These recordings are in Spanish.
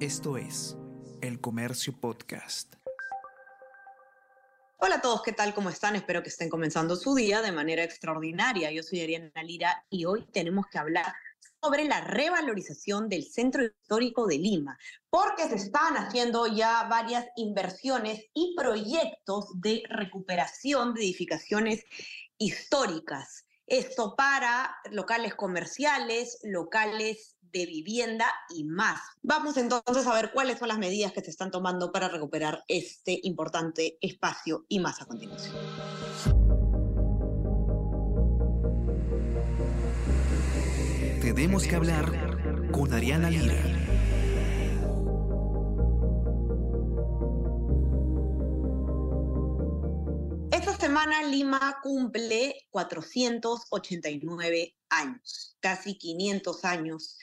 Esto es El Comercio Podcast. Hola a todos, ¿qué tal? ¿Cómo están? Espero que estén comenzando su día de manera extraordinaria. Yo soy Ariana Lira y hoy tenemos que hablar sobre la revalorización del Centro Histórico de Lima, porque se están haciendo ya varias inversiones y proyectos de recuperación de edificaciones históricas. Esto para locales comerciales, locales de vivienda y más. Vamos entonces a ver cuáles son las medidas que se están tomando para recuperar este importante espacio y más a continuación. Tenemos que hablar con Ariana Lira. semana Lima cumple 489 años, casi 500 años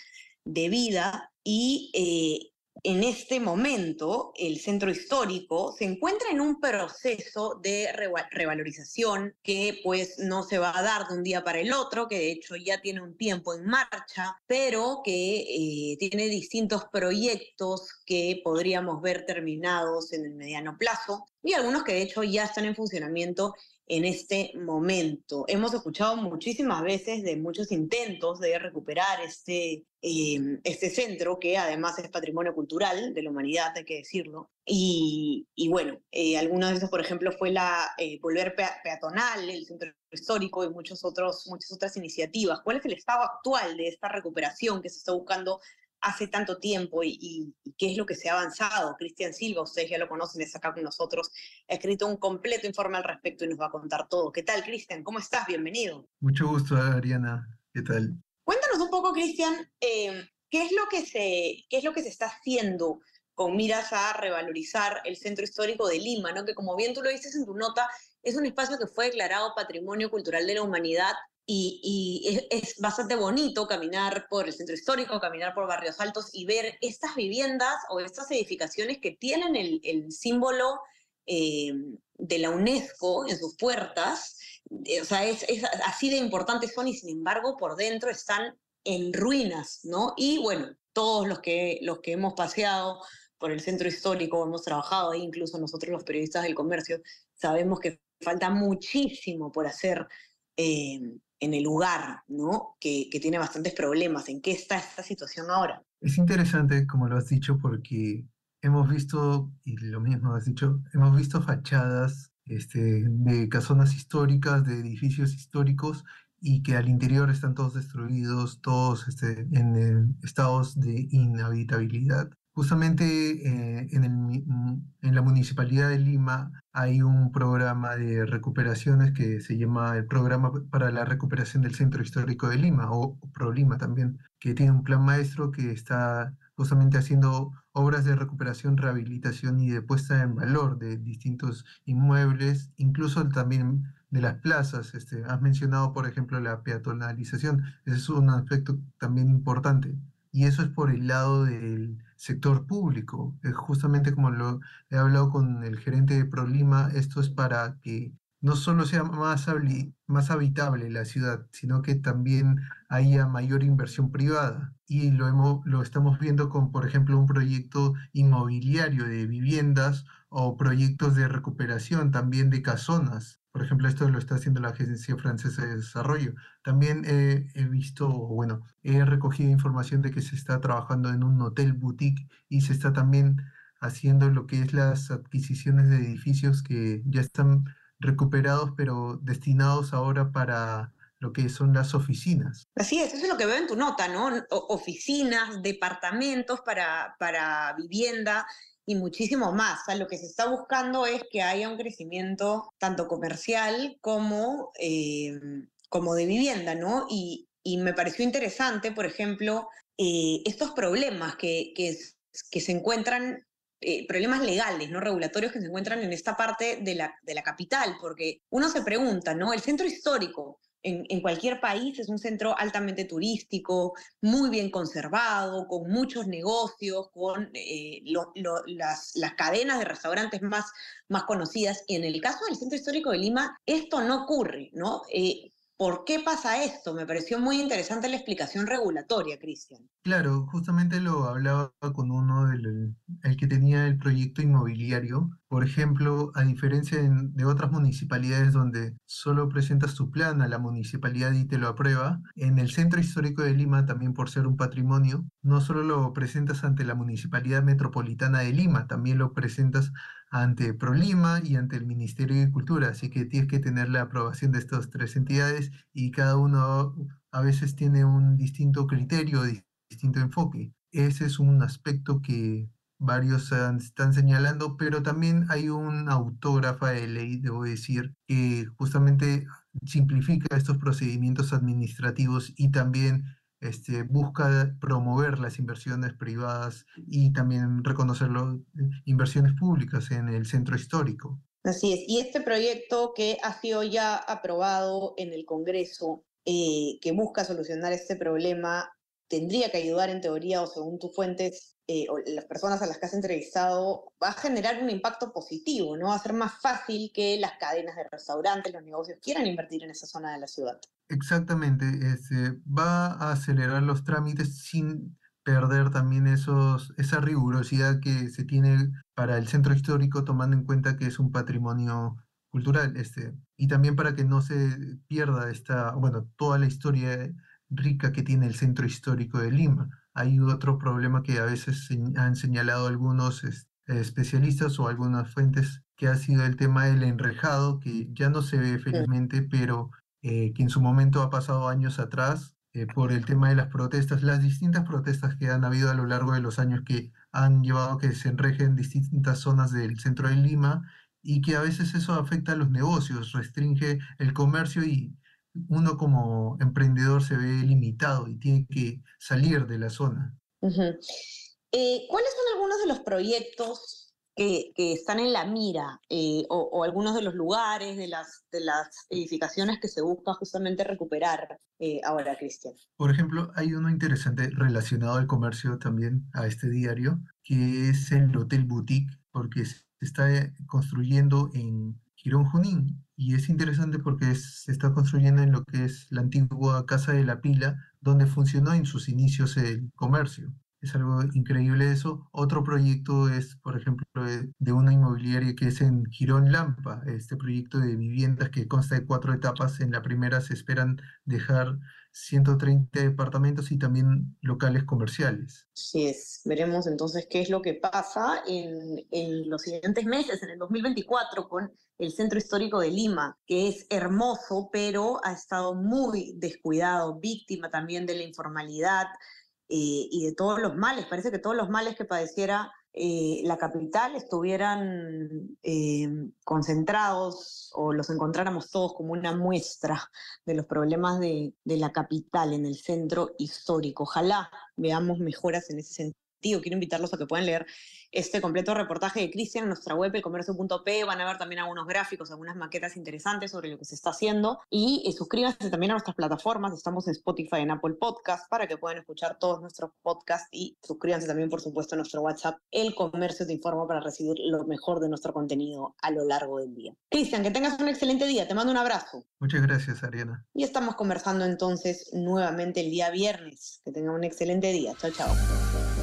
de vida y eh, en este momento el centro histórico se encuentra en un proceso de revalorización que pues no se va a dar de un día para el otro, que de hecho ya tiene un tiempo en marcha, pero que eh, tiene distintos proyectos que podríamos ver terminados en el mediano plazo y algunos que de hecho ya están en funcionamiento en este momento. Hemos escuchado muchísimas veces de muchos intentos de recuperar este, em, este centro, que además es patrimonio cultural de la humanidad, hay que decirlo. Y, bueno, eh, algunos de esos, por ejemplo, fue la eh, Volver Peatonal, el centro histórico y muchos otros, muchas otras iniciativas. ¿Cuál es el estado actual de esta recuperación que se está buscando hace tanto tiempo y, qué es lo que se ha avanzado. Cristian Silva, ustedes ya lo conocen, es acá con nosotros, ha escrito un completo informe al respecto y nos va a contar todo. ¿Qué tal, Cristian? ¿Cómo estás? Bienvenido. Mucho gusto, Ariana. ¿Qué tal? Cuéntanos un poco, Cristian, eh, ¿qué, es lo que se, ¿qué es lo que se está haciendo con miras a revalorizar el centro histórico de Lima, ¿no? que como bien tú lo dices en tu nota, es un espacio que fue declarado Patrimonio Cultural de la Humanidad y, es, bastante bonito caminar por el centro histórico, caminar por barrios altos y ver estas viviendas o estas edificaciones que tienen el, símbolo eh, de la UNESCO en sus puertas. Eh, o sea, es, así de importantes son y sin embargo por dentro están en ruinas, ¿no? Y bueno, todos los que, los que hemos paseado por el centro histórico, hemos trabajado ahí, incluso nosotros los periodistas del comercio, sabemos que falta muchísimo por hacer eh, en el lugar, ¿no? Que, tiene bastantes problemas. ¿En qué está esta situación ahora? Es interesante, como lo has dicho, porque hemos visto, y lo mismo has dicho, hemos visto fachadas este, de casonas históricas, de edificios históricos, y que al interior están todos destruidos, todos este, en estados de inhabitabilidad. Justamente eh, en, en, la Municipalidad de Lima hay un programa de recuperaciones que se llama el Programa para la Recuperación del Centro Histórico de Lima, o ProLima también, que tiene un plan maestro que está justamente haciendo obras de recuperación, rehabilitación y de puesta en valor de distintos inmuebles, incluso también de las plazas. Este, has mencionado, por ejemplo, la peatonalización. Ese es un aspecto también importante. Y eso es por el lado del sector público. Es justamente como lo he hablado con el gerente de ProLima, esto es para que no solo sea más, más habitable la ciudad, sino que también haya mayor inversión privada. Y lo, hemos, lo estamos viendo con, por ejemplo, un proyecto inmobiliario de viviendas o proyectos de recuperación también de casonas. Por ejemplo, esto lo está haciendo la Agencia Francesa de Desarrollo. También he visto, bueno, he recogido información de que se está trabajando en un hotel boutique y se está también haciendo lo que es las adquisiciones de edificios que ya están recuperados, pero destinados ahora para lo que son las oficinas. Así es, eso es lo que veo en tu nota, ¿no? oficinas, departamentos para, para vivienda y muchísimo más. Lo que se está buscando es que haya un crecimiento tanto comercial como, eh, como de vivienda, ¿no? Y, me pareció interesante, por ejemplo, eh, estos problemas que, que, que se encuentran eh, problemas legales, no regulatorios que se encuentran en esta parte de la, de la capital, porque uno se pregunta, ¿no? El centro histórico, en, cualquier país es un centro altamente turístico, muy bien conservado, con muchos negocios, con eh, las, cadenas de restaurantes más, más conocidas. Y en el caso del centro histórico de Lima, esto no ocurre, ¿no? Eh, ¿Por qué pasa esto? Me pareció muy interesante la explicación regulatoria, Cristian. Claro, justamente lo hablaba con uno del el que tenía el proyecto inmobiliario. Por ejemplo, a diferencia de otras municipalidades donde solo presentas tu plan a la municipalidad y te lo aprueba, en el Centro Histórico de Lima, también por ser un patrimonio, no solo lo presentas ante la Municipalidad Metropolitana de Lima, también lo presentas ante ProLima y ante el Ministerio de Cultura, así que tienes que tener la aprobación de estas tres entidades y cada uno a veces tiene un distinto criterio, distinto enfoque. Ese es un aspecto que varios están señalando, pero también hay un autógrafa de ley, debo decir, que justamente simplifica estos procedimientos administrativos y también este, busca promover las inversiones privadas y también reconocer las inversiones públicas en el centro histórico. Así es. Y este proyecto que ha sido ya aprobado en el Congreso, eh, que busca solucionar este problema, tendría que ayudar en teoría o según tus fuentes eh, o las personas a las que has entrevistado, va a generar un impacto positivo, ¿no? Va a ser más fácil que las cadenas de restaurantes, los negocios quieran invertir en esa zona de la ciudad. Exactamente, este, va a acelerar los trámites sin perder también esos, esa rigurosidad que se tiene para el centro histórico, tomando en cuenta que es un patrimonio cultural, este, y también para que no se pierda esta, bueno, toda la historia rica que tiene el centro histórico de Lima. Hay otro problema que a veces han señalado algunos especialistas o algunas fuentes, que ha sido el tema del enrejado, que ya no se ve felizmente, pero eh, que en su momento ha pasado años atrás eh, por el tema de las protestas, las distintas protestas que han habido a lo largo de los años que han llevado a que se enrejen distintas zonas del centro de Lima y que a veces eso afecta a los negocios, restringe el comercio y uno como emprendedor se ve limitado y tiene que salir de la zona. Eh, ¿Cuáles son algunos de los proyectos que, están en la mira eh, o, algunos de los lugares, de las, de las edificaciones que se busca justamente recuperar eh, ahora, Cristian? Por ejemplo, hay uno interesante relacionado al comercio también a este diario, que es el Hotel Boutique, porque se está construyendo en Girón Junín. Y es interesante porque se está construyendo en lo que es la antigua Casa de la Pila, donde funcionó en sus inicios el comercio. Es algo increíble eso. Otro proyecto es, por ejemplo, de una inmobiliaria que es en Girón Lampa, este proyecto de viviendas que consta de cuatro etapas. En la primera se esperan dejar 130 departamentos y también locales comerciales. Sí es, veremos entonces qué es lo que pasa en, en, los siguientes meses, en el 2024, con el Centro Histórico de Lima, que es hermoso, pero ha estado muy descuidado, víctima también de la informalidad eh, y de todos los males. Parece que todos los males que padeciera eh, la capital estuvieran eh, concentrados o los encontráramos todos como una muestra de los problemas de, de la capital en el centro histórico. Ojalá veamos mejoras en ese sentido quiero invitarlos a que puedan leer este completo reportaje de Cristian en nuestra web, elcomercio.p. Van a ver también algunos gráficos, algunas maquetas interesantes sobre lo que se está haciendo. Y eh, suscríbanse también a nuestras plataformas. Estamos en Spotify, en Apple Podcast, para que puedan escuchar todos nuestros podcasts. Y suscríbanse también, por supuesto, a nuestro WhatsApp, El Comercio Te Informa, para recibir lo mejor de nuestro contenido a lo largo del día. Cristian, que tengas un excelente día. Te mando un abrazo. Muchas gracias, Ariana. Y estamos conversando entonces nuevamente el día viernes. Que tengan un excelente día. Chao, chao.